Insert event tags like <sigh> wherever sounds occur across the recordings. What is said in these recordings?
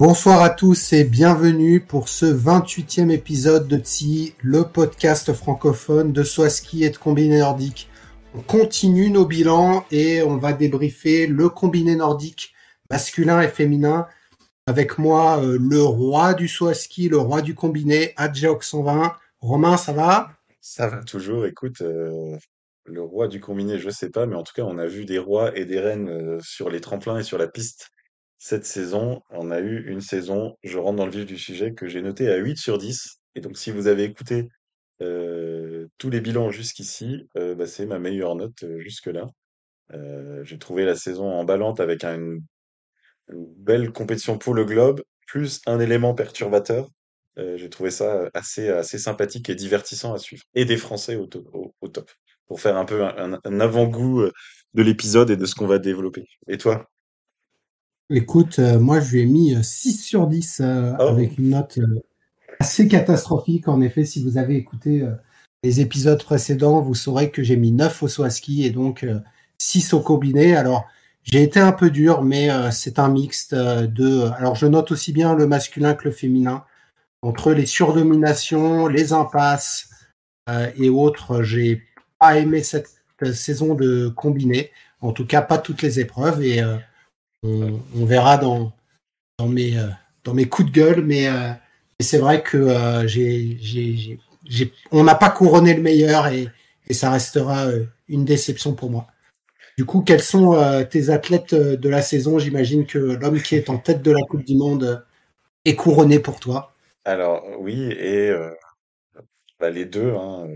Bonsoir à tous et bienvenue pour ce 28e épisode de TSI, le podcast francophone de Swaski et de Combiné Nordique. On continue nos bilans et on va débriefer le combiné nordique masculin et féminin. Avec moi, euh, le roi du Swaski, le roi du combiné, Adjeok 120. Romain, ça va? Ça va toujours. Écoute, euh, le roi du combiné, je sais pas, mais en tout cas, on a vu des rois et des reines euh, sur les tremplins et sur la piste cette saison, on a eu une saison, je rentre dans le vif du sujet, que j'ai noté à 8 sur 10. Et donc, si vous avez écouté tous les bilans jusqu'ici, bah, c'est ma meilleure note jusque-là. J'ai trouvé la saison emballante avec un- une, belle compétition pour le globe, plus un élément perturbateur. J'ai trouvé ça assez, assez sympathique et divertissant à suivre. Et des Français au, to- au, au top. Pour faire un peu un, avant-goût de l'épisode et de ce qu'on va développer. Et toi? Écoute, euh, moi je lui ai mis euh, 6 sur 10 euh, Oh. avec une note euh, assez catastrophique. En effet, si vous avez écouté euh, les épisodes précédents, vous saurez que j'ai mis 9 au Swaski et donc euh, 6 au combiné. Alors, j'ai été un peu dur, mais euh, c'est un mixte euh, de... Alors, je note aussi bien le masculin que le féminin. Entre les surdominations, les impasses euh, et autres, j'ai pas aimé cette euh, saison de combiné. En tout cas, pas toutes les épreuves. Et euh, on, verra dans, dans, mes, euh, dans mes coups de gueule, mais, euh, c'est vrai que euh, j'ai, on n'a pas couronné le meilleur et, ça restera une déception pour moi. Du coup, quels sont tes athlètes de la saison? J'imagine que l'homme qui est en tête de la Coupe du Monde est couronné pour toi. Alors oui, et bah, les deux, hein,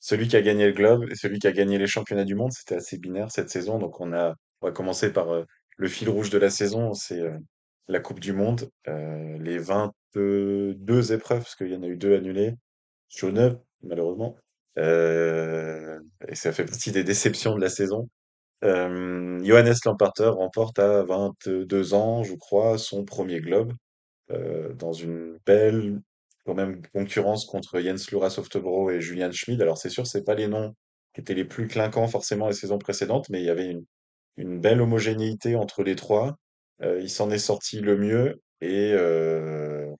celui qui a gagné le Globe et celui qui a gagné les championnats du monde, c'était assez binaire cette saison. Donc on a, on va commencer par le fil rouge de la saison, c'est la Coupe du Monde, les 22 épreuves, parce qu'il y en a eu deux annulées, sur neuf, malheureusement. Et ça fait partie des déceptions de la saison. Johannes Lamparter remporte à 22 ans, je crois, son premier Globe dans une belle quand même concurrence contre Jens Lura Softebro et Julian Schmid. Alors c'est sûr, c'est pas les noms qui étaient les plus clinquants forcément les saisons précédentes, mais il y avait une, une belle homogénéité entre les trois. Euh, il s'en est sorti le mieux et, euh,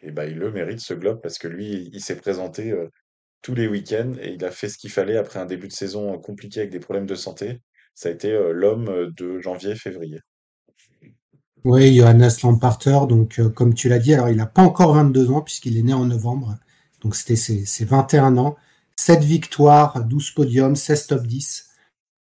et bah, il le mérite ce globe parce que lui, il s'est présenté euh, tous les week-ends et il a fait ce qu'il fallait après un début de saison compliqué avec des problèmes de santé. Ça a été l'homme de janvier-février. Oui, Johannes Lamparter, donc comme tu l'as dit, alors il n'a pas encore 22 ans puisqu'il est né en novembre, donc c'était ses, ses 21 ans. 7 victoires, 12 podiums, 16 top 10.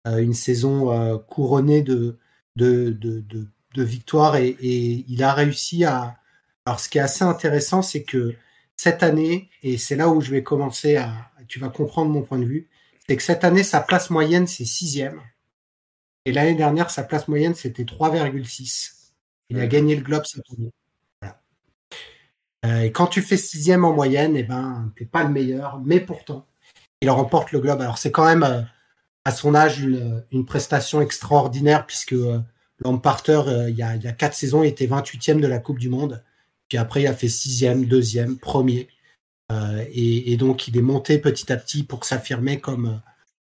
Euh, une saison euh, couronnée de, de, de, de, de victoires et, et il a réussi à... Alors ce qui est assez intéressant, c'est que cette année, et c'est là où je vais commencer à... Tu vas comprendre mon point de vue, c'est que cette année, sa place moyenne, c'est sixième. Et l'année dernière, sa place moyenne, c'était 3,6. Il a gagné le globe cette année. Voilà. Euh, et quand tu fais sixième en moyenne, eh ben, t'es pas le meilleur, mais pourtant, il remporte le globe. Alors c'est quand même à son âge une, prestation extraordinaire puisque euh, Lamparter, euh, il y, a, quatre saisons, était 28e de la Coupe du Monde. Puis après, il a fait sixième, deuxième, premier. Euh, et, et donc, il est monté petit à petit pour s'affirmer comme euh,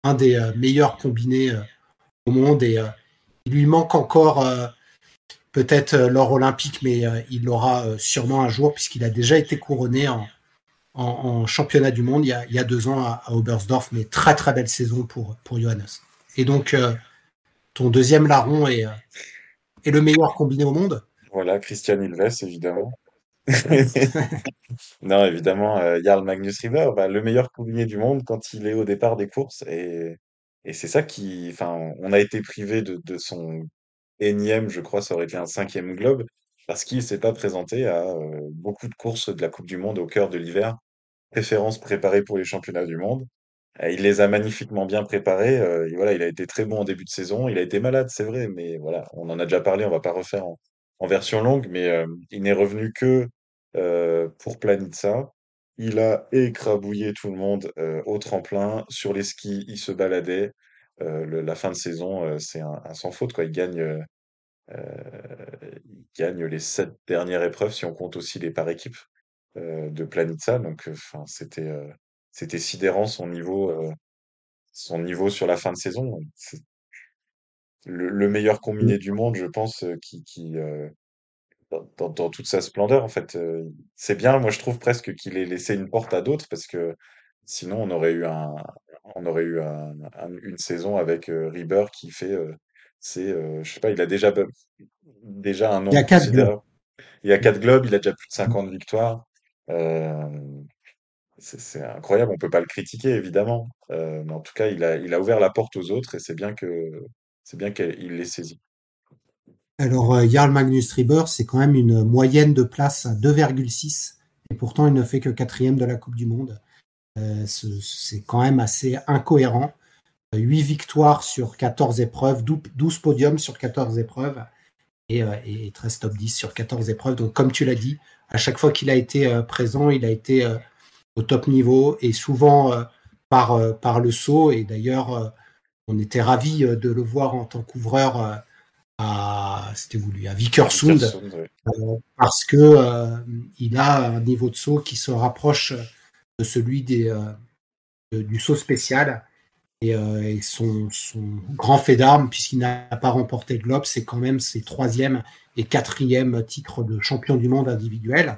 un des meilleurs combinés au monde. Et il lui manque encore peut-être l'or olympique, mais il l'aura sûrement un jour puisqu'il a déjà été couronné en, en, championnat du monde il y a, deux ans à, à Oberstdorf. Mais très très belle saison pour, pour Johannes. Et donc, euh, ton deuxième larron est, euh, est le meilleur combiné au monde. Voilà, Christian Ilves, évidemment. <laughs> Non, évidemment, euh, Jarl Magnus River, bah, le meilleur combiné du monde quand il est au départ des courses. Et, et c'est ça qui, enfin, on a été privé de, de son énième, je crois, ça aurait été un cinquième globe, parce qu'il s'est pas présenté à beaucoup de courses de la Coupe du Monde au cœur de l'hiver, préférence préparée pour les championnats du monde. Euh, il les a magnifiquement bien préparés. euh, et voilà, il a été très bon en début de saison. Il a été malade, c'est vrai, mais voilà, on en a déjà parlé. On va pas refaire en, version longue, mais euh, il n'est revenu que pour Planitza. Il a écrabouillé tout le monde au tremplin, sur les skis, il se baladait. La fin de saison, c'est un, sans faute, quoi. Il gagne, il gagne les sept dernières épreuves, si on compte aussi les par équipes euh, de Planitza. Donc, euh, enfin, c'était euh, c'était sidérant son niveau, euh, son niveau sur la fin de saison. C'est le, le meilleur combiné du monde, je pense, euh, qui, qui euh, dans, toute sa splendeur, en fait. euh, c'est bien, moi, je trouve presque qu'il ait laissé une porte à d'autres parce que sinon, on aurait eu un, on aurait eu un- un- une saison avec euh, Rieber qui fait, euh, c'est, euh, je sais pas, il a déjà, déjà un Il y a nombre quatre globes. Il y a quatre globes, il a déjà plus de 50 victoires. C'est incroyable, on peut pas le critiquer évidemment, mais en tout cas, il a, ouvert la porte aux autres et c'est bien que c'est bien qu'il l'ait saisi. Alors, euh, Jarl Magnus Rieber, c'est quand même une moyenne de place à 2,6 et pourtant il ne fait que quatrième de la Coupe du Monde. Ce- c'est quand même assez incohérent. Euh, 8 victoires sur 14 épreuves, 12 12 podiums sur 14 épreuves et, euh, et 13 top 10 sur 14 épreuves. Donc, comme tu l'as dit, à chaque fois qu'il a été euh, présent, il a été euh, au top niveau et souvent euh, par, par le saut. Et d'ailleurs, on était ravis de le voir en tant qu'ouvreur à, c'était voulu, à euh, parce que il a un niveau de saut qui se rapproche de celui des, du saut spécial. Et, euh, son, grand fait d'armes, puisqu'il n'a pas remporté le globe, c'est quand même ses troisième et quatrième titres de champion du monde individuel,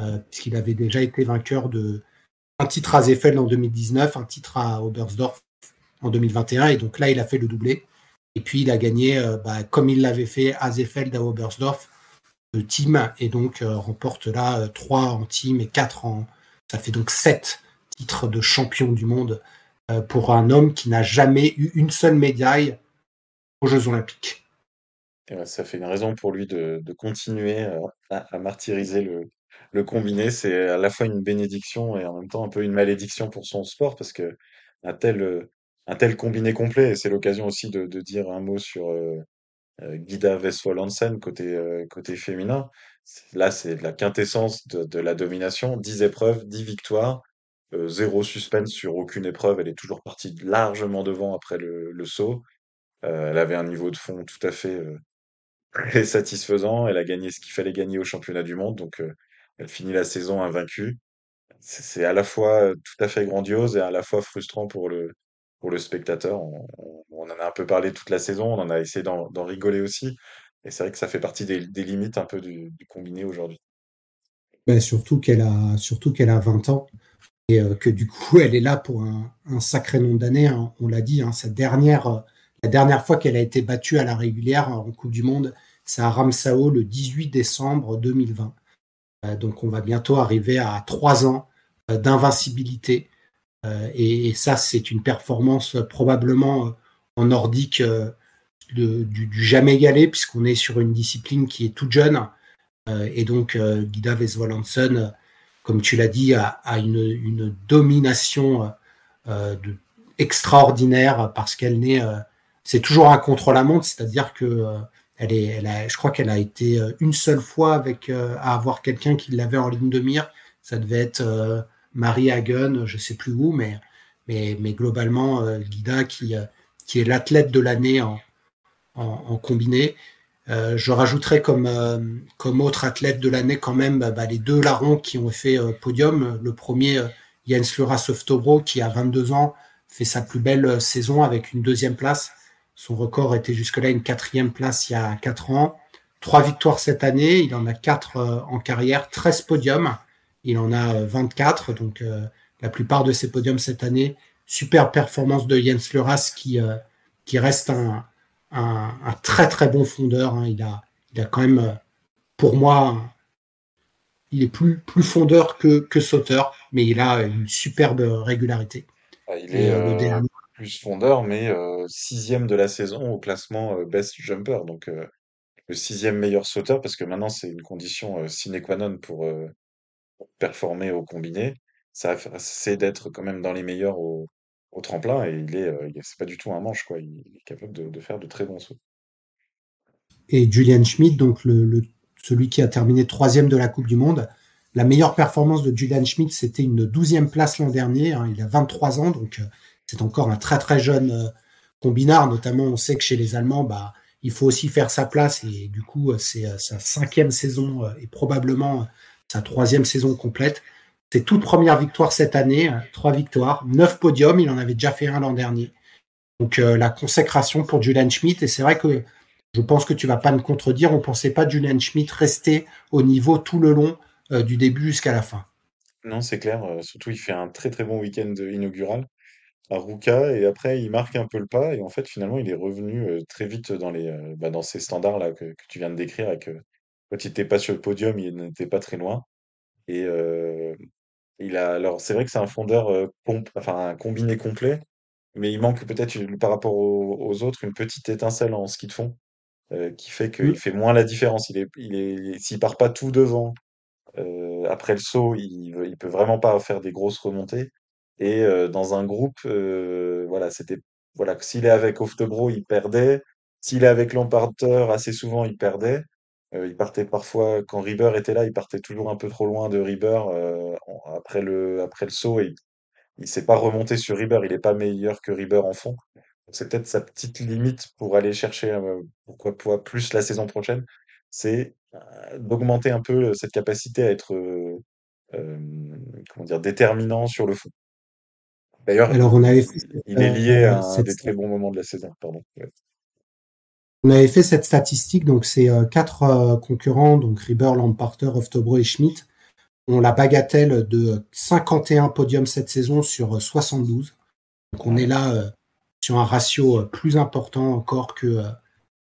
euh, puisqu'il avait déjà été vainqueur de un titre à Zeffel en 2019, un titre à Oberstdorf en 2021, et donc là il a fait le doublé. Et puis il a gagné, euh, bah, comme il l'avait fait à Zeffeld à Oberstdorf, le team, et donc remporte là trois en team et quatre en. Ça fait donc sept titres de champion du monde pour un homme qui n'a jamais eu une seule médaille aux Jeux Olympiques. Et ouais, ça fait une raison pour lui de, continuer euh, à, martyriser le, combiné. C'est à la fois une bénédiction et en même temps un peu une malédiction pour son sport parce que un tel, euh, un tel combiné complet, et c'est l'occasion aussi de, dire un mot sur euh, euh, Guida Vesvold Hansen côté, euh, côté féminin. Là, c'est la quintessence de, de la domination. 10 épreuves, 10 victoires, euh, zéro suspense sur aucune épreuve. Elle est toujours partie largement devant après le, saut. Euh, elle avait un niveau de fond tout à fait euh, <laughs> très satisfaisant. Elle a gagné ce qu'il fallait gagner au championnat du monde. Donc, elle finit la saison invaincue. C'est à la fois tout à fait grandiose et à la fois frustrant pour le, pour le spectateur. On, en a un peu parlé toute la saison, on en a essayé d'en rigoler aussi. Et c'est vrai que ça fait partie des, des limites un peu du, du combiné aujourd'hui. Ben, surtout qu'elle a, surtout qu'elle a 20 ans et euh, que du coup elle est là pour un, sacré nombre d'années. hein. On l'a dit, hein, sa dernière, euh, la dernière fois qu'elle a été battue à la régulière euh, en Coupe du Monde, c'est à Ramsau le 18 décembre 2020. Euh, donc on va bientôt arriver à trois ans d'invincibilité. Et, ça, c'est une performance probablement en nordique du, du jamais égalé, puisqu'on est sur une discipline qui est toute jeune. Et donc, Guida euh, tu l'as dit, a une, domination euh, extraordinaire parce qu'elle n'est. euh, c'est toujours un contre-la-montre, c'est-à-dire que euh, elle est, je crois qu'elle a été une seule fois avec à avoir quelqu'un qui l'avait en ligne de mire. Ça devait être Marie Hagen, je sais plus où, mais mais, mais globalement Guida qui est l'athlète de l'année en, en combiné. Euh, je rajouterais comme euh, comme autre athlète de l'année quand même bah, bah, les deux larrons qui ont fait euh, podium. Le premier Jens Luras Oftobro qui a 22 ans fait sa plus belle saison avec une deuxième place. Son record était jusque-là une quatrième place il y a quatre ans. Trois victoires cette année. Il en a quatre en carrière, 13 podiums. Il en a euh, 24, donc la plupart de ses podiums cette année. Super performance de Jens Luras qui, qui reste un, un, un très très bon fondeur. hein. Il, a, il a quand même, euh, pour moi, il est plus, plus fondeur que, que sauteur, mais il a une superbe régularité. Ah, Il est euh, le euh, dernier, plus fondeur, mais euh, sixième de la saison au classement euh, Best Jumper. Donc, le sixième meilleur sauteur, parce que maintenant, c'est une condition sine qua non pour euh, performer au combiné. Ça, c'est d'être quand même dans les meilleurs au, au tremplin et il est, c'est pas du tout un manche, quoi. Il est capable de, faire de très bons sauts. Et Julian Schmidt, donc le, celui qui a terminé troisième de la Coupe du Monde, la meilleure performance de Julian Schmidt, c'était une douzième place l'an dernier. Hein, il a 23 ans, donc c'est encore un très très jeune combinard. Notamment, on sait que chez les Allemands, bah, il faut aussi faire sa place et du coup, c'est sa cinquième saison et probablement sa troisième saison complète. C'est toute première victoire cette année, euh, trois victoires, neuf podiums, il en avait déjà fait un l'an dernier. Donc euh, la consécration pour Julian Schmidt, et c'est vrai que je pense que tu vas pas me contredire, on pensait pas Julian Schmidt rester au niveau tout le long euh, du début jusqu'à la fin. Non, c'est clair, surtout il fait un très très bon week-end inaugural à Ruka. Et après il marque un peu le pas. Et en fait finalement il est revenu très vite dans les bah, dans ces standards là que, tu viens de décrire avec quand il n'était pas sur le podium il n'était pas très loin. Et il a, alors c'est vrai que c'est un fondeur, euh, enfin un combiné complet, mais il manque peut-être par rapport aux, autres une petite étincelle en ski de fond euh, qui fait qu'il Mm. fait moins la différence. Il est, il est, s'il part pas tout devant euh, après le saut, il, il peut vraiment pas faire des grosses remontées. Et euh, dans un groupe, euh, voilà, c'était, voilà, s'il est avec Oftebro, il perdait. S'il est avec Lamparter, assez souvent, il perdait. Euh, il partait parfois, quand Rieber était là, il partait toujours un peu trop loin de Rieber euh, en- après le, après le saut et il, il s'est pas remonté sur Rieber. Il est pas meilleur que Rieber en fond. Donc, C'est peut-être sa petite limite pour aller chercher, euh, pourquoi pas plus la saison prochaine, c'est euh, d'augmenter un peu cette capacité à être, euh, euh, comment dire, déterminant sur le fond. D'ailleurs, Alors on avait fait, il est lié à un cette, des très bons moments de la saison, pardon. Ouais. On avait fait cette statistique, donc c'est euh, quatre euh, concurrents, donc Rieber, Lamparter, Oftobro et Schmidt, ont la bagatelle de 51 podiums cette saison sur euh, 72. Donc on est là euh, sur un ratio euh, plus important encore que, euh,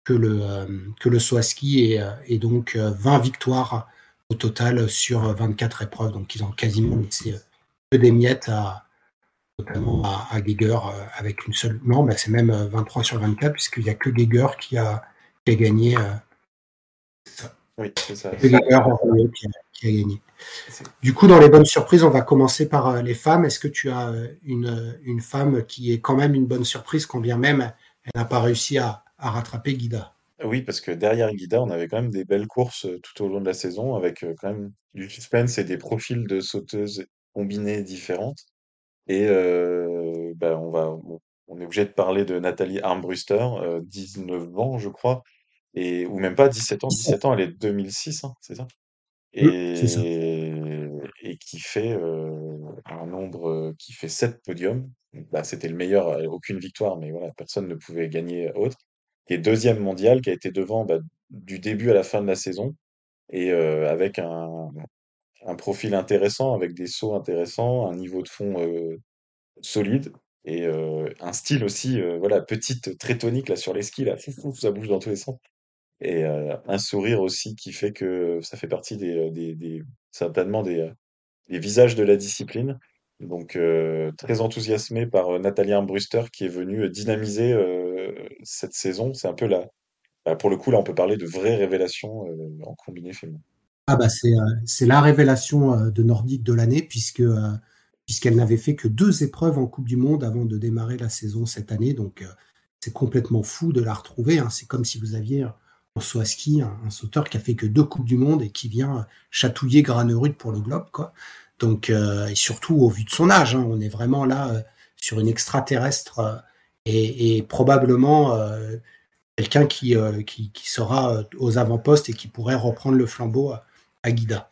le, euh, que Swaski et, euh, donc euh, 20 victoires au total sur euh, 24 épreuves. Donc ils ont quasiment euh, que des miettes à, notamment à, à Geiger euh, avec une seule. Non, bah, c'est même euh, 23 sur 24 puisqu'il n'y a que Geiger qui a, qui a gagné. euh, Oui, c'est ça. que Geiger qui a, qui a gagné. Du coup, dans les bonnes surprises, on va commencer par euh, les femmes. Est-ce que tu as euh, une, euh, une femme qui est quand même une bonne surprise, quand bien même elle n'a pas réussi à, à rattraper Guida Oui, parce que derrière Guida, on avait quand même des belles courses euh, tout au long de la saison avec euh, quand même du suspense et des profils de sauteuses combinées différentes. Et euh, bah, on va, on on est obligé de parler de Nathalie Armbruster, euh, 19 ans, je crois, et ou même pas 17 ans. 17 ans, elle est de 2006, hein, c'est ça? Et, et qui fait euh, un nombre qui fait 7 podiums. Bah, c'était le meilleur, aucune victoire, mais voilà, personne ne pouvait gagner autre. Qui est deuxième mondial, qui a été devant bah, du début à la fin de la saison, et euh, avec un, un profil intéressant, avec des sauts intéressants, un niveau de fond euh, solide, et euh, un style aussi, euh, voilà, petite, très tonique là sur les skis, là, fouf, fouf, ça bouge dans tous les sens. Et un sourire aussi qui fait que ça fait partie des, des, des certainement des, des visages de la discipline. Donc très enthousiasmé par Nathalie Armbruster qui est venue dynamiser cette saison. C'est un peu la, bah, pour le coup là on peut parler de vraie révélation euh, en combiné féminin. Ah bah c'est euh, la révélation euh, de Nordique de l'année euh, puisqu'elle n'avait fait que deux épreuves en Coupe du Monde avant de démarrer la saison cette année. Donc c'est complètement fou de la retrouver. hein. C'est comme si vous aviez en à ski un, sauteur qui a fait que deux Coupes du Monde et qui vient chatouiller Granerud pour le globe quoi. Donc et surtout au vu de son âge, hein, on est vraiment là sur une extraterrestre et, probablement quelqu'un qui, qui sera aux avant-postes et qui pourrait reprendre le flambeau à, à Guida.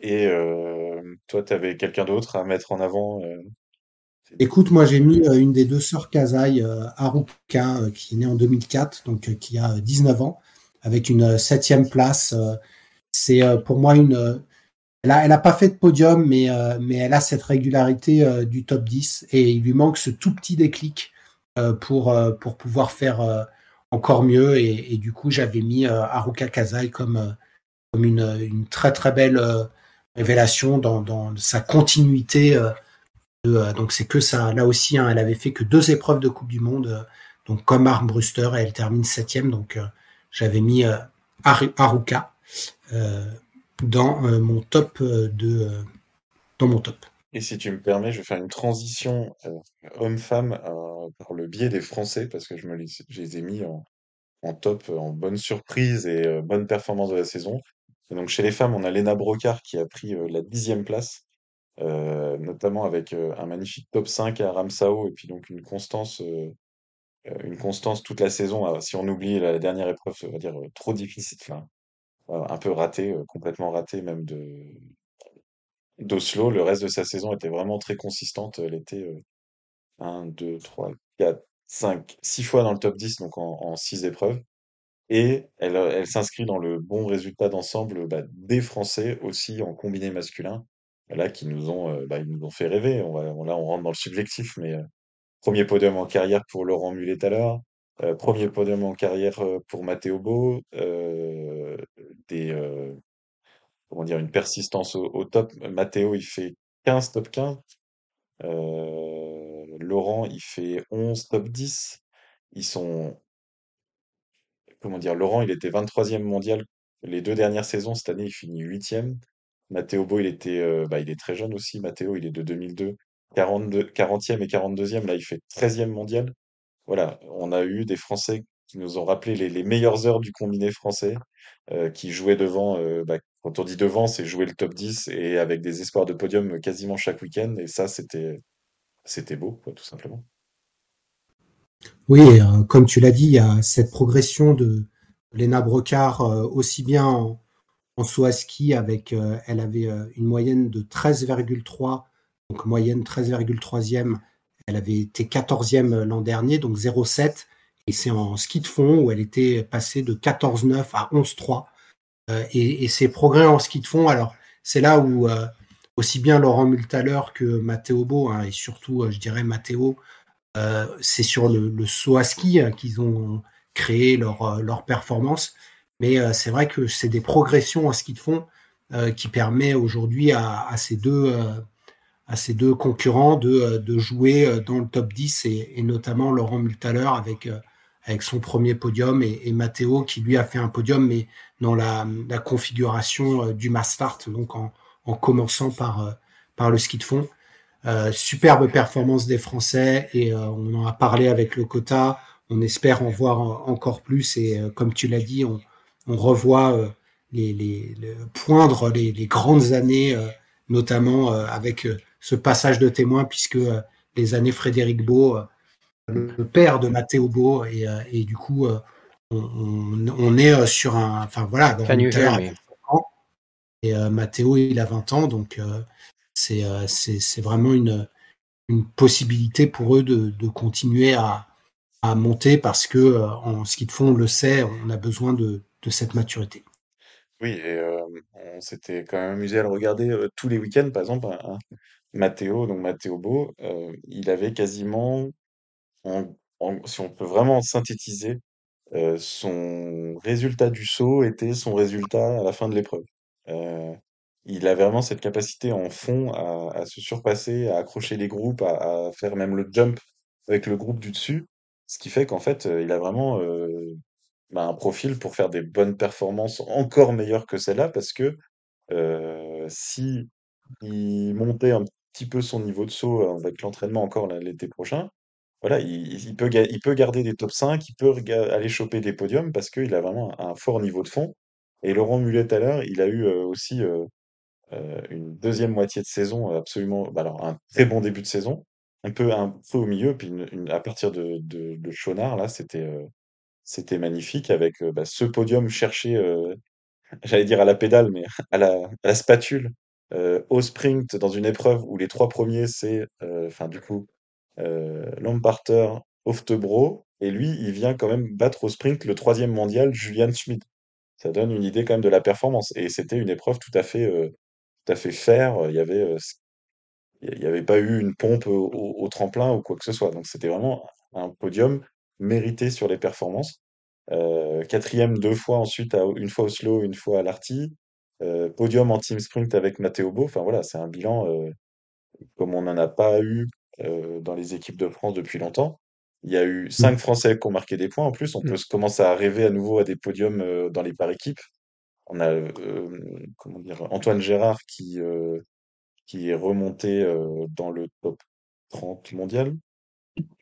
Et euh, toi, tu avais quelqu'un d'autre à mettre en avant euh, Écoute, moi j'ai mis euh, une des deux sœurs Kazai, euh, Haruka, qui est née en 2004, donc qui a euh, 19 ans, avec une septième place. c'est pour moi une. elle a, elle a pas fait de podium, mais, mais elle a cette régularité du top 10 et il lui manque ce tout petit déclic pour, pour pouvoir faire encore mieux. Et, et du coup, j'avais mis Haruka Kazai comme, comme une, une très très belle euh, révélation dans, dans sa continuité. euh, de, euh, donc c'est que ça. Là aussi, hein, elle avait fait que deux épreuves de Coupe du Monde, donc comme Armbruster, et elle termine septième. Donc j'avais mis Haru- Haruka dans mon top de dans mon top. Et si tu me permets, je vais faire une transition homme-femme par le biais des Français, parce que je me les, ai mis en, en top, en bonne surprise et bonne performance de la saison. Chez les femmes, on a Lena Brocard qui a pris euh, la dixième place, euh, notamment avec euh, un magnifique top 5 à Ramsao et puis donc une constance, euh, toute la saison. euh, si on oublie la dernière épreuve, on va dire trop difficile, un peu ratée, complètement ratée même de d'Oslo. Le reste de sa saison était vraiment très consistante. Elle était euh, 1, 2, 3, 4, 5, 6 fois dans le top 10, donc en 6 épreuves. Et elle, euh, elle s'inscrit dans le bon résultat d'ensemble bah, des Français aussi en combiné masculin. Là, qui nous ont, euh, bah, ils nous ont fait rêver. On va, on- là, on rentre dans le subjectif, mais euh, premier podium en carrière pour Laurent Mullet tout à l'heure. premier podium en carrière pour Matteo Beau. euh, des, comment dire, une persistance au, top. Matteo, il fait 15 top 15. Euh, Laurent, il fait 11 top 10. Ils sont, Laurent, il était 23e mondial les deux dernières saisons. Cette année, il finit 8e. Matteo Bo, il était, euh, bah, est très jeune aussi. Matteo, il est de 2002. 42, 40e et 42e. Là, il fait 13e mondial. Voilà, on a eu des Français qui nous ont rappelé les, les meilleures heures du combiné français, euh, qui jouaient devant, euh, bah, quand on dit devant, c'est jouer le top 10 et avec des espoirs de podium quasiment chaque week-end. Et ça, c'était, c'était beau, quoi, tout simplement. Oui, euh, comme tu l'as dit, il y a cette progression de Lena Brocard euh, aussi bien en, en saut ski avec, euh, elle avait une moyenne de 13,3, donc moyenne 13,3e. Elle avait été 14e l'an dernier, donc 0,7. Et c'est en ski de fond où elle était passée de 14,9 à 11,3. Euh, et, et ses progrès en ski de fond, alors c'est là où aussi bien Laurent Multaler que Matteo Beau, hein, et surtout, je dirais Matteo, c'est sur le, le saut à ski euh, qu'ils ont créé leur, euh, leur performance. Mais euh, c'est vrai que c'est des progressions en ski de fond euh, qui permet aujourd'hui à, ces deux euh, concurrents de, euh, de jouer euh, dans le top 10 et, notamment Laurent Multaler avec euh, avec son premier podium et, Matteo qui lui a fait un podium mais dans la, configuration euh, du Mastart donc en, en commençant euh, par le ski de fond. Euh, superbe performance des Français et euh, on en a parlé avec le quota. On espère en voir en- encore plus et euh, comme tu l'as dit, on, on revoit euh, les, les, le- poindre les, les grandes années, euh, notamment euh, avec euh, ce passage de témoin puisque euh, les années Frédéric Beau, euh, le, père de Matteo Beau et, euh, et du coup euh, on, on, on est euh, sur un, enfin voilà, dans une terre- et euh, Matteo, il a 20 ans, donc euh, c'est euh, c'est vraiment une, possibilité pour eux de, continuer à, monter parce que euh, en ski de fond, on le sait, on a besoin de, cette maturité. Oui, et euh, on s'était quand même amusé à le regarder tous les week-ends, par exemple, un, un Matteo, donc Matteo Beau, il avait quasiment, en- en- si on peut vraiment synthétiser, son résultat du saut était son résultat à la fin de l'épreuve. Il a vraiment cette capacité en fond à, se surpasser, à accrocher les groupes, à, faire même le jump avec le groupe du dessus, ce qui fait qu'en fait, euh, il a vraiment euh, bah, un profil pour faire des bonnes performances encore meilleures que celle-là, parce que euh, si il montait un petit peu son niveau de saut avec l'entraînement encore l'été prochain, voilà, il, peut, il peut garder des top 5, il peut aller choper des podiums parce qu'il a vraiment un, fort niveau de fond. Et Laurent Mullet, tout à l'heure, il a eu euh, aussi une deuxième moitié de saison absolument, bah alors un très bon début de saison, un peu, un peu au milieu, puis à partir de, de, de Chonard, là, c'était euh, c'était magnifique avec euh, bah, ce podium cherché, euh, <laughs> j'allais dire à la pédale, mais <laughs> à la, spatule, euh, au sprint, dans une épreuve où les trois premiers, c'est, euh, enfin, du coup, euh, Lamparter, Oftebro, et lui, il vient quand même battre au sprint le troisième mondial, Julian Schmid. Ça donne une idée quand même de la performance. Et c'était une épreuve tout à fait, euh, tout à fait fair. Il y avait, il n'y avait pas eu une pompe au, au- au tremplin ou quoi que ce soit. Donc c'était vraiment un podium mérité sur les performances. Quatrième deux fois ensuite, à, une fois au slow, une fois à l'arty. Podium en team sprint avec Matteo Beau. Enfin voilà, c'est un bilan comme on n'en a pas eu euh, dans les équipes de France depuis longtemps. Il y a eu cinq Français qui ont marqué des points. En plus, on peut se commencer à rêver à nouveau à des podiums euh, dans les par équipes. On a comment dire, Antoine Gérard qui, est remonté dans le top 30 mondial.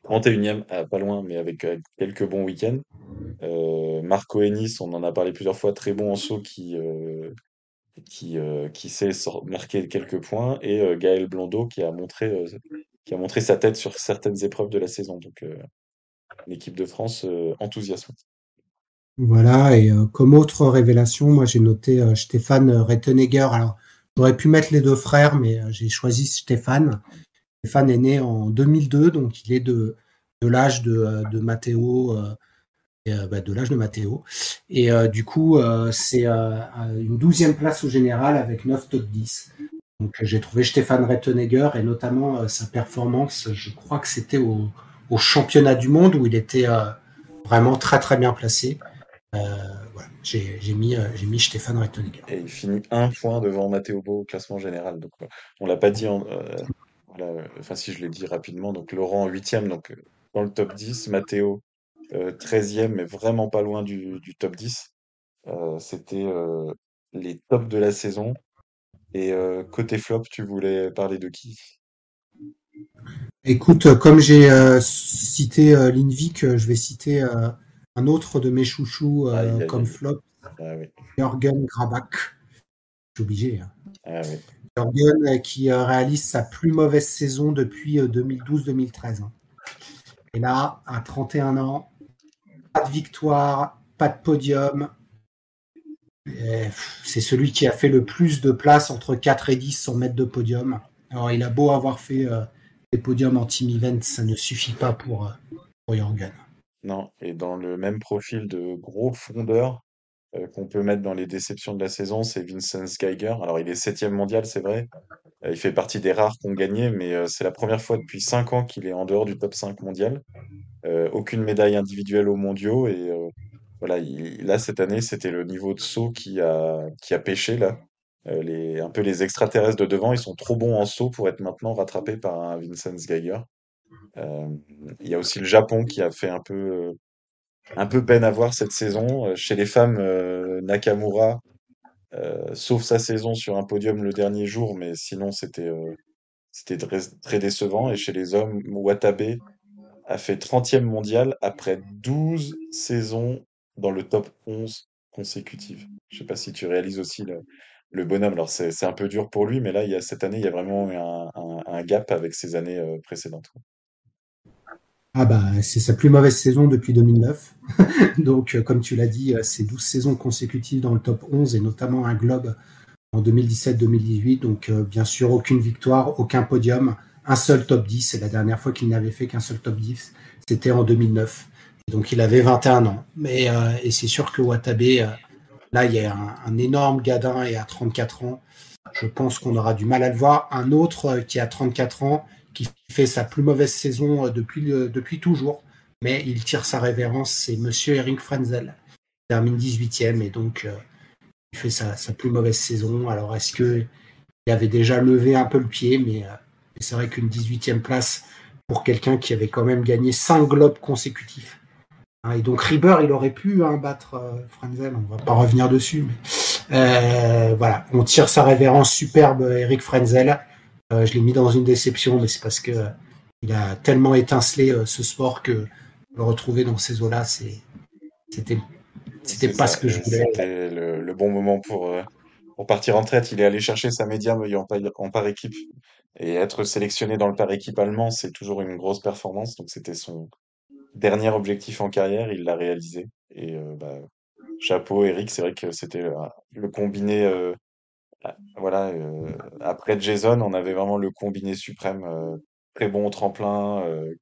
31e, ah, pas loin, mais avec quelques bons week-ends. Marco Ennis, on en a parlé plusieurs fois, très bon en saut qui, euh, qui, sait marquer quelques points. Et Gaël Blondeau qui a montré, qui a montré sa tête sur certaines épreuves de la saison. Donc, l'équipe de France enthousiasme. Voilà, et euh, comme autre révélation, moi j'ai noté euh, Stéphane Rettenegger. Alors, j'aurais pu mettre les deux frères, mais euh, j'ai choisi Stéphane. Stéphane est né en 2002, donc il est de, de l'âge de, de Matteo, et, bah, de l'âge de Matteo. Et du coup, c'est une douzième place au général avec 9 top 10. Donc j'ai trouvé Stéphane Rettenegger et notamment sa performance, je crois que c'était au, au championnat du monde où il était vraiment très très bien placé. Euh, voilà, j'ai j'ai mis, euh, mis Stéphane Rettenegger. Et il finit un point devant Matteo Bo au classement général. Donc, euh, on l'a pas dit, en, euh, voilà, euh, enfin si je l'ai dit rapidement. Donc, Laurent huitième, donc euh, dans le top 10. Matteo euh, 13e, mais vraiment pas loin du, du top 10. Euh, c'était euh, les tops de la saison. Et euh, côté flop, tu voulais parler de qui? Écoute, euh, comme j'ai euh, cité euh, euh, je vais citer euh, un autre de mes chouchous euh, Aïe, aïe, comme flop, Ah oui, Jürgen Grabach. Je suis obligé. Hein. ah oui. Jürgen euh, qui euh, réalise sa plus mauvaise saison depuis euh, 2012-2013. hein. Et là, à 31 ans, pas de victoire, pas de podium. C'est celui qui a fait le plus de places entre 4 et 10 sans mettre de podium. Alors, il a beau avoir fait euh, des podiums en team event, ça ne suffit pas pour, euh, pour Jürgen. Non, et dans le même profil de gros fondeur euh, qu'on peut mettre dans les déceptions de la saison, c'est Vincent Geiger. Alors, il est septième mondial, c'est vrai. Euh, il fait partie des rares qui ont gagné, mais euh, c'est la première fois depuis cinq ans qu'il est en dehors du top 5 mondial. Aucune médaille individuelle aux mondiaux. Et voilà, il- là, cette année, c'était le niveau de saut qui a, qui a pêché, là. Les, un peu les extraterrestres de devant, ils sont trop bons en saut pour être maintenant rattrapés par un Vincent Geiger. Euh, il y a aussi le Japon qui a fait un peu, euh, un peu peine à voir cette saison. Euh, Chez les femmes, Nakamura, sauf sa saison sur un podium le dernier jour, mais sinon c'était c'était très, décevant. Et chez les hommes, Watabe a fait 30e mondial après 12 saisons dans le top 11 consécutives. Je sais pas si tu réalises aussi le, bonhomme. Alors c'est un peu dur pour lui, mais là, il y a, cette année, il y a vraiment un, un, gap avec ses années précédentes. Ah bah, c'est sa plus mauvaise saison depuis 2009. <laughs> Donc, euh, comme tu l'as dit, euh, c'est 12 saisons consécutives dans le top 11 et notamment un globe en 2017-2018. Donc, euh, bien sûr, aucune victoire, aucun podium, un seul top 10. Et la dernière fois qu'il n'avait fait qu'un seul top 10, c'était en 2009. Et donc, il avait 21 ans. Mais, et c'est sûr que Watabe, là, il y a un, énorme gadin et à 34 ans. Je pense qu'on aura du mal à le voir. Un autre qui a 34 ans, qui fait sa plus mauvaise saison euh, depuis, depuis toujours, mais il tire sa révérence, c'est Monsieur Eric Frenzel. Il termine 18e et donc euh, il fait sa, sa plus mauvaise saison. Alors est-ce que il avait déjà levé un peu le pied, mais, euh, c'est vrai qu'une 18e place pour quelqu'un qui avait quand même gagné 5 globes consécutifs. Hein, et donc Rieber, il aurait pu hein, battre euh, Frenzel, on va pas revenir dessus, mais voilà, on tire sa révérence superbe Eric Frenzel. Euh, je l'ai mis dans une déception, mais c'est parce que euh, il a tellement étincelé euh, ce sport que le retrouver dans ces eaux-là, c'était, c'était pas ça, ce que je voulais. C'était le, le bon moment pour, euh, pour partir en retraite. Il est allé chercher sa médium en, par- en par équipe. Et être sélectionné dans le par équipe allemand, c'est toujours une grosse performance. Donc c'était son dernier objectif en carrière. Il l'a réalisé. Et bah, chapeau, Eric. C'est vrai que c'était le combiné. Ah, voilà. euh, après Jason, on avait vraiment le combiné suprême. euh, très bon au tremplin, euh,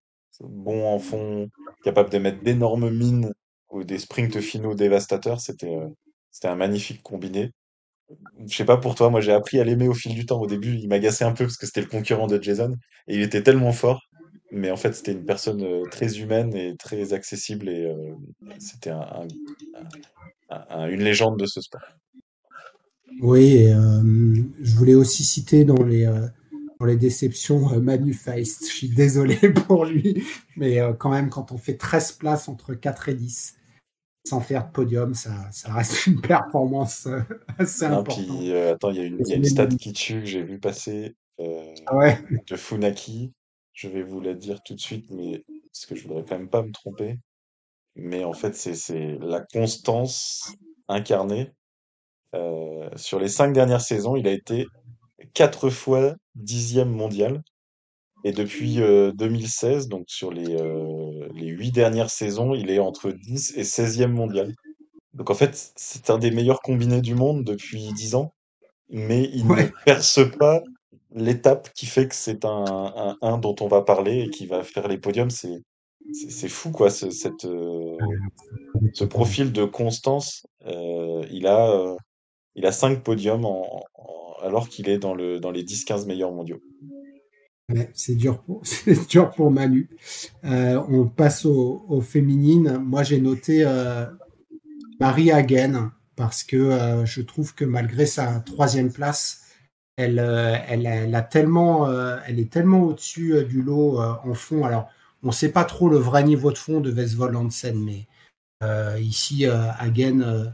bon en fond, capable de mettre d'énormes mines ou des sprints finaux dévastateurs. C'était un magnifique combiné. Je sais pas pour toi, moi j'ai appris à l'aimer au fil du temps. Au début, il m'agaçait un peu parce que c'était le concurrent de Jason et il était tellement fort. Mais en fait, c'était une personne très humaine et très accessible et c'était un, un- un- un- une légende de ce sport. Oui, et, euh, je voulais aussi citer dans les, euh, dans les déceptions euh, Manu Feist. Je suis désolé <laughs> pour lui, mais euh, quand même, quand on fait 13 places entre 4 et 10, sans faire de podium, ça, ça reste une performance euh, assez Non, importante. puis attends, il y a une, y a une stat qui tue que j'ai vu passer. Ah Ouais. de Funaki. Je vais vous la dire tout de suite, mais parce que je voudrais quand même pas me tromper. Mais en fait, c'est la constance incarnée. Euh, sur les cinq dernières saisons, il a été quatre fois dixième mondial. Et depuis euh, 2016, donc sur les, euh, les huit dernières saisons, il est entre 10 et seizième mondial. Donc en fait, c'est un des meilleurs combinés du monde depuis 10 ans, mais il ne perce pas l'étape qui fait que c'est un, un, un dont on va parler et qui va faire les podiums. C'est c'est c'est fou quoi, ce, cette, euh, ce profil de constance. Euh, il a euh, il a cinq podiums en, en- alors qu'il est dans le dans les dix quinze meilleurs mondiaux. C'est dur pour, <laughs> dur pour Manu. Euh, on passe aux, aux féminines. Moi, j'ai noté euh, Marie Hagen parce que euh, je trouve que malgré sa troisième place, elle, elle, elle a tellement, elle est tellement au-dessus du lot en fond. Alors, on ne sait pas trop le vrai niveau de fond de Vesvold Hansen, mais ici, Hagen,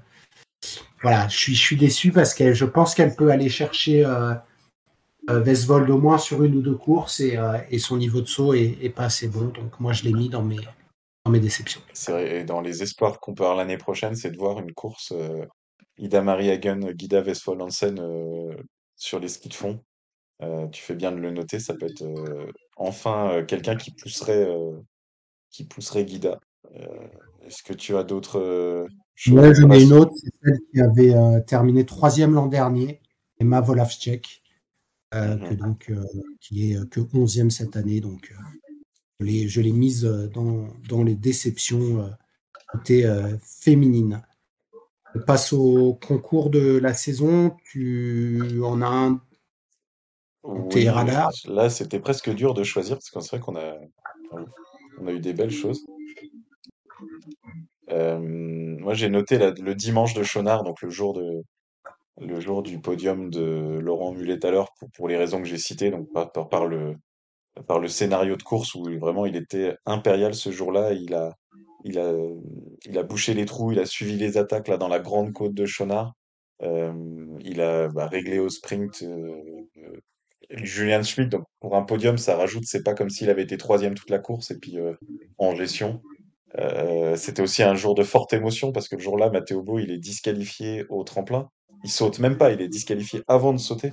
voilà, je suis, déçu parce que je pense qu'elle peut aller chercher euh, euh, Vesvold au moins sur une ou deux courses et, euh, son niveau de saut est, pas assez bon. Donc, moi, je l'ai mis dans mes, dans mes déceptions. Et dans les espoirs qu'on peut avoir l'année prochaine, c'est de voir une course euh, Ida Marie Hagen, Guida Westphal Hansen euh, sur les skis de fond. Euh, tu fais bien de le noter, ça peut être euh, enfin euh, quelqu'un qui pousserait euh, qui pousserait Guida. Est-ce que tu as d'autres euh, choses Moi, j'en ai une autre, c'est celle qui avait euh, terminé troisième l'an dernier, Emma Volavcek, euh, Mhm. donc, euh, qui est que onzième cette année. Donc, je l'ai- mise dans, dans les déceptions côté féminine. On passe au concours de la saison. Tu en as un Oui, là c'était presque dur de choisir parce que c'est vrai qu'on a on a eu des belles choses. Euh, moi j'ai noté le dimanche de Chonard, donc le jour de du podium de Laurent Mulet à l'heure pour, les raisons que j'ai citées, donc par, le, scénario de course où vraiment il était impérial ce jour-là, il a bouché les trous, il a suivi les attaques là dans la grande côte de Chonard, Euh, il a bah, réglé au sprint euh, euh, Julian Schmidt, donc pour un podium ça rajoute, c'est pas comme s'il avait été troisième toute la course et puis euh, en gestion. Euh, c'était aussi un jour de forte émotion parce que le jour-là, Matteo Bo, il est disqualifié au tremplin. Il saute même pas, il est disqualifié avant de sauter.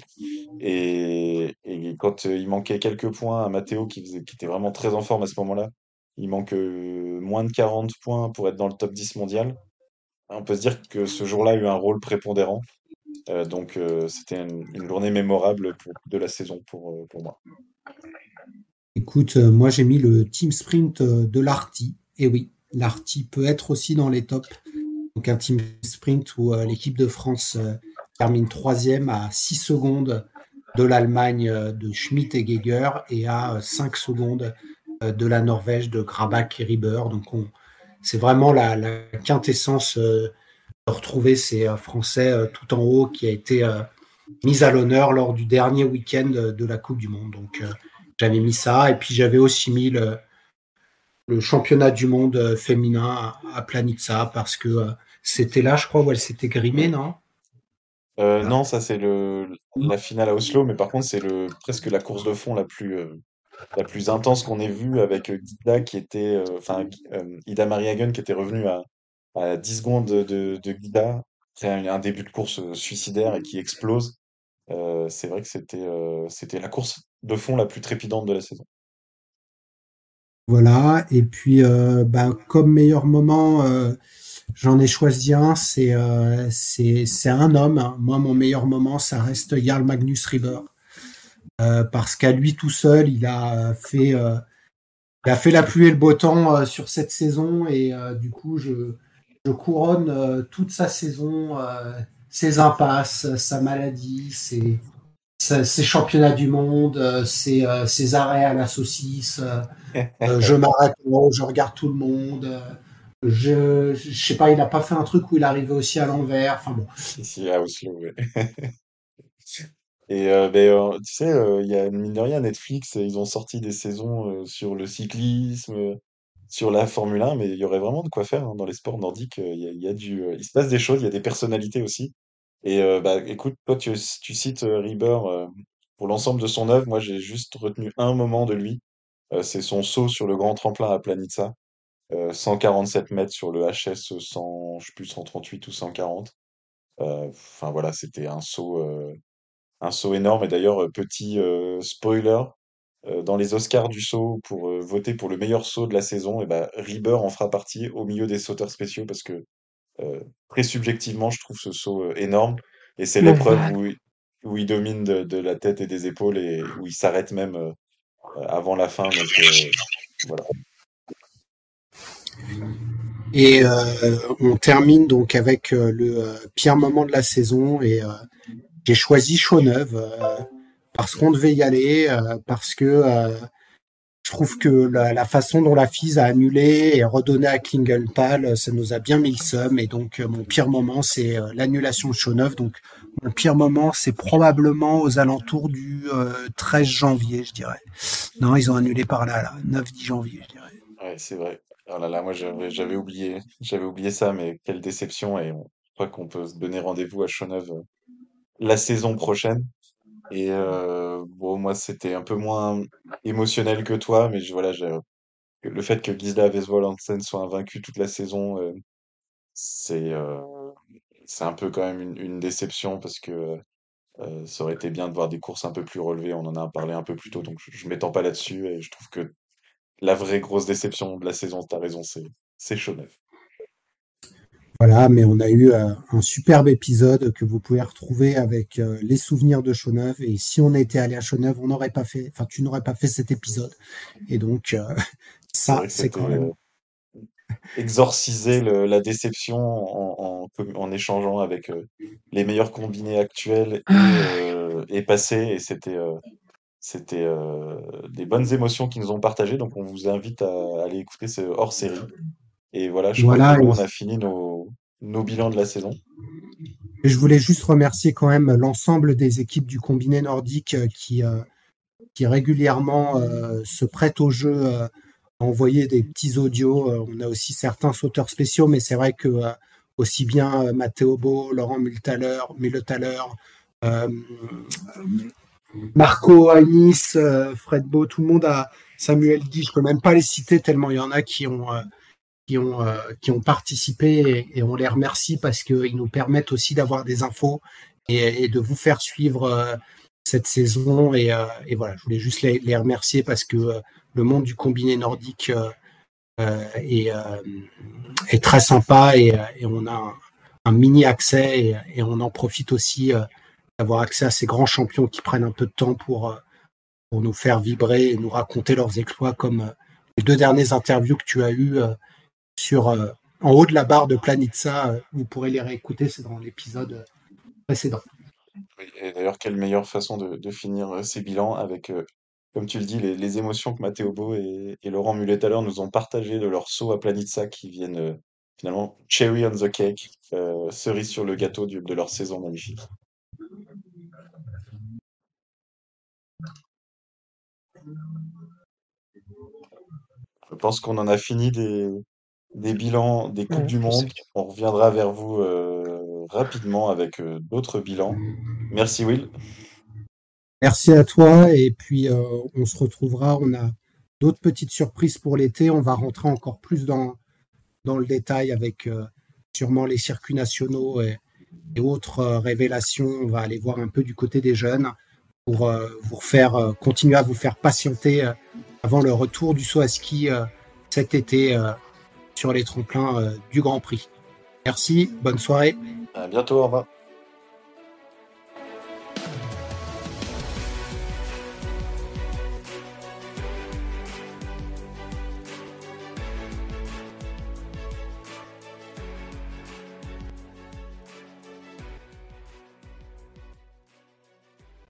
Et, quand euh, il manquait quelques points à Matteo, qui, était vraiment très en forme à ce moment-là, il manque euh, moins de 40 points pour être dans le top 10 mondial. On peut se dire que ce jour-là a eu un rôle prépondérant. Donc c'était une, journée mémorable de la saison pour, pour moi. Écoute, moi j'ai mis le team sprint de l'Arty. Et oui, l'Arty peut être aussi dans les tops. Donc un team sprint où euh, l'équipe de France euh, termine troisième à 6 secondes de l'Allemagne euh, de Schmidt et Geiger et à euh, 5 secondes de la Norvège de Grabach et Rieber. Donc on, c'est vraiment la, la quintessence de retrouver ces Français tout en haut qui a été mise à l'honneur lors du dernier week-end de la Coupe du Monde. Donc j'avais mis ça et puis j'avais aussi mis le, le championnat du monde euh, féminin à, Planitza parce que euh, c'était là, je crois, où elle s'était grimée, non? Euh, Ah. non, ça c'est le la finale à Oslo, mais par contre c'est le presque la course de fond la plus euh, la plus intense qu'on ait vue avec Guida qui était enfin euh, Ida Marie Hagen qui était revenue à, à 10 secondes de, de Guida après un, un début de course suicidaire et qui explose. C'est vrai que c'était c'était la course de fond la plus trépidante de la saison. Voilà. Et puis, euh, ben, comme meilleur moment, euh, j'en ai choisi un. C'est euh, un homme. hein. Moi, mon meilleur moment, ça reste Jarl Magnus. Euh, parce qu'à lui tout seul, il a fait, il a fait la pluie et le beau temps sur cette saison et du coup, je, couronne toute sa saison, ses impasses, sa maladie, ses, ses championnats du monde, euh, ses, euh, ses arrêts à la saucisse. euh, je <laughs> m'arrête, je regarde tout le monde. je, je sais pas, il a pas fait un truc où il arrivait aussi à l'envers. Enfin bon, Ici à Oslo, ouais. Et euh, ben, euh, tu sais, euh, il y a mine de rien Netflix, ils ont sorti des saisons sur le cyclisme, sur la Formule 1, mais il y aurait vraiment de quoi faire hein, dans les sports nordiques. Il y a, y a du, il se passe des choses, il y a des personnalités aussi. Et bah écoute, toi tu, cites euh, pour l'ensemble de son œuvre, moi j'ai juste retenu un moment de lui. C'est son saut sur le grand tremplin à Planitza. Euh, 147 mètres sur le HS 100, je sais plus 138 ou 140. Euh, Enfin voilà, c'était un saut, un saut énorme. Et d'ailleurs, petit spoiler, dans les Oscars du saut pour voter pour le meilleur saut de la saison, et ben en fera partie au milieu des sauteurs spéciaux parce que euh, très subjectivement, je trouve ce saut euh, énorme. Et c'est l'épreuve gars. où, il- où il domine de, de la tête et des épaules et où il s'arrête même euh, avant la fin. Donc voilà. Et on termine donc avec le pire moment de la saison et j'ai choisi Chauneuve parce qu'on devait y aller, parce que je trouve que la, façon dont la FISE a annulé et redonné à Klingenthal, euh, ça nous a bien mis le seum. Et donc euh, mon pire moment, c'est euh, l'annulation de Chauneuve. Donc mon pire moment, c'est probablement aux alentours du euh, 13 janvier, je dirais. Non, ils ont annulé par là, là 9-10 janvier, je dirais. Ouais, c'est vrai. Oh là là, moi j'avais oublié, j'avais oublié ça, mais quelle déception. Et on, je crois qu'on peut se donner rendez-vous à euh, la saison prochaine. Et bon, moi c'était un peu moins émotionnel que toi, mais voilà, le fait que Gisela Vesvold Hansen soit invaincu toute la saison, euh, c'est euh, c'est un peu quand même une, déception parce que euh, ça aurait été bien de voir des courses un peu plus relevées. On en a parlé un peu plus tôt, donc je, je m'étends pas là-dessus et je trouve que la vraie grosse déception de la saison, t'as raison, c'est Choneuve. Voilà, mais on a eu euh, un superbe épisode que vous pouvez retrouver avec euh, les souvenirs de Chauneuve. Et si on était allé à Chauneuve, on n'aurait pas fait, enfin, tu n'aurais pas fait cet épisode. Et donc, euh, <laughs> ça, c'est quand même. exorciser le- la déception en, en, com- en échangeant avec euh, les meilleurs combinés actuels et, euh, et passés. Et c'était euh, c'était euh, des bonnes émotions qu'ils nous ont partagées. Donc on vous invite à aller écouter ce hors-série. Et voilà, je crois que Voilà. nous, on a fini nos, nos bilans de la saison. je voulais juste remercier quand même l'ensemble des équipes du combiné nordique euh, qui, euh, qui régulièrement euh, se prêtent au jeu euh, à envoyer des petits audios. On a aussi certains sauteurs spéciaux, mais c'est vrai que aussi bien Matteo Beau, Laurent Multaler, Muletaler, Marco Anis, Fred Beau, tout le monde a Samuel Guy, je peux même pas les citer tellement il y en a qui ont qui ont euh, qui ont participé et, on les remercie parce qu'ils nous permettent aussi d'avoir des infos et, de vous faire suivre euh, cette saison. Et, euh, et voilà, je voulais juste les, remercier parce que le monde du combiné nordique est, très sympa et, on a un, mini accès et, on en profite aussi d'avoir accès à ces grands champions qui prennent un peu de temps pour, pour nous faire vibrer et nous raconter leurs exploits comme les deux dernières interviews que tu as eues sur euh, en haut de la barre de Planitza. euh, vous pourrez les réécouter, c'est dans l'épisode euh, précédent. Et d'ailleurs, quelle meilleure façon de, finir ces bilans avec, comme tu le dis, les, émotions que Matteo Beau et, Laurent Mulet tout à l'heure nous ont partagées de leur saut à Planitza qui viennent finalement cherry on the cake, cerise sur le gâteau de leur saison magnifique. Je pense qu'on en a fini des, des bilans des Coupes Ouais, du. Monde. On reviendra vers vous euh, rapidement avec euh, d'autres bilans. Merci Will. Merci à toi et puis euh, on se retrouvera. On a d'autres petites surprises pour l'été. On va rentrer encore plus dans, dans le détail avec sûrement les circuits nationaux et, et autres révélations. On va aller voir un peu du côté des jeunes pour vous faire continuer à vous faire patienter avant le retour du saut à ski cet été sur les tremplins euh, du Grand Prix. Merci, bonne soirée. À bientôt, au revoir.